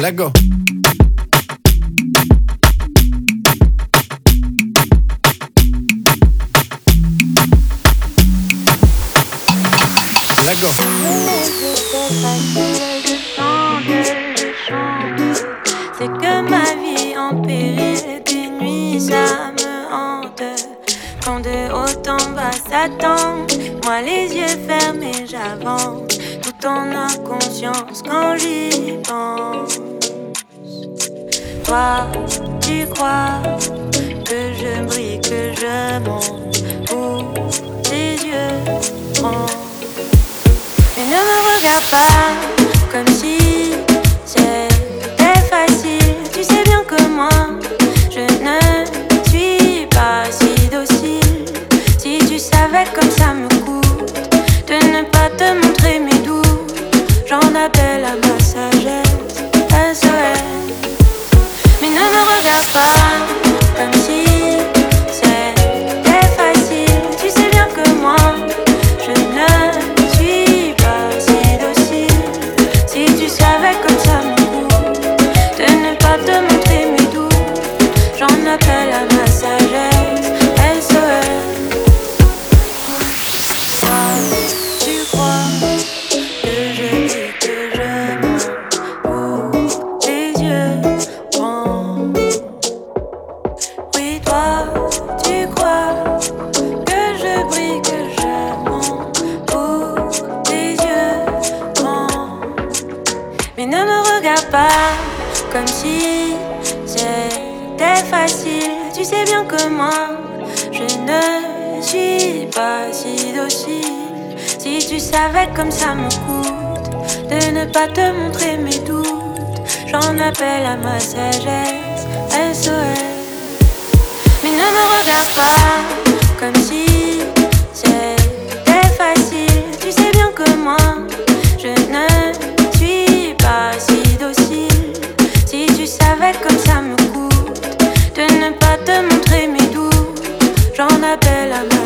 Let go. Let go. C'est que ma vie en péril, des nuits ça me hante. Quand de haut en bas s'attend, moi les yeux fermés j'avance, tout en inconscience quand j'y pense. Toi, tu crois que je brille, que je monte, où tes yeux rentrent. Mais ne me regarde pas comme si c'était facile. Tu sais bien que moi, je ne comme si c'était facile. Tu sais bien que moi, je ne suis pas si docile. Si tu savais comme ça me coûte de ne pas te montrer mes doutes, j'en appelle à ma sagesse. SOS. me me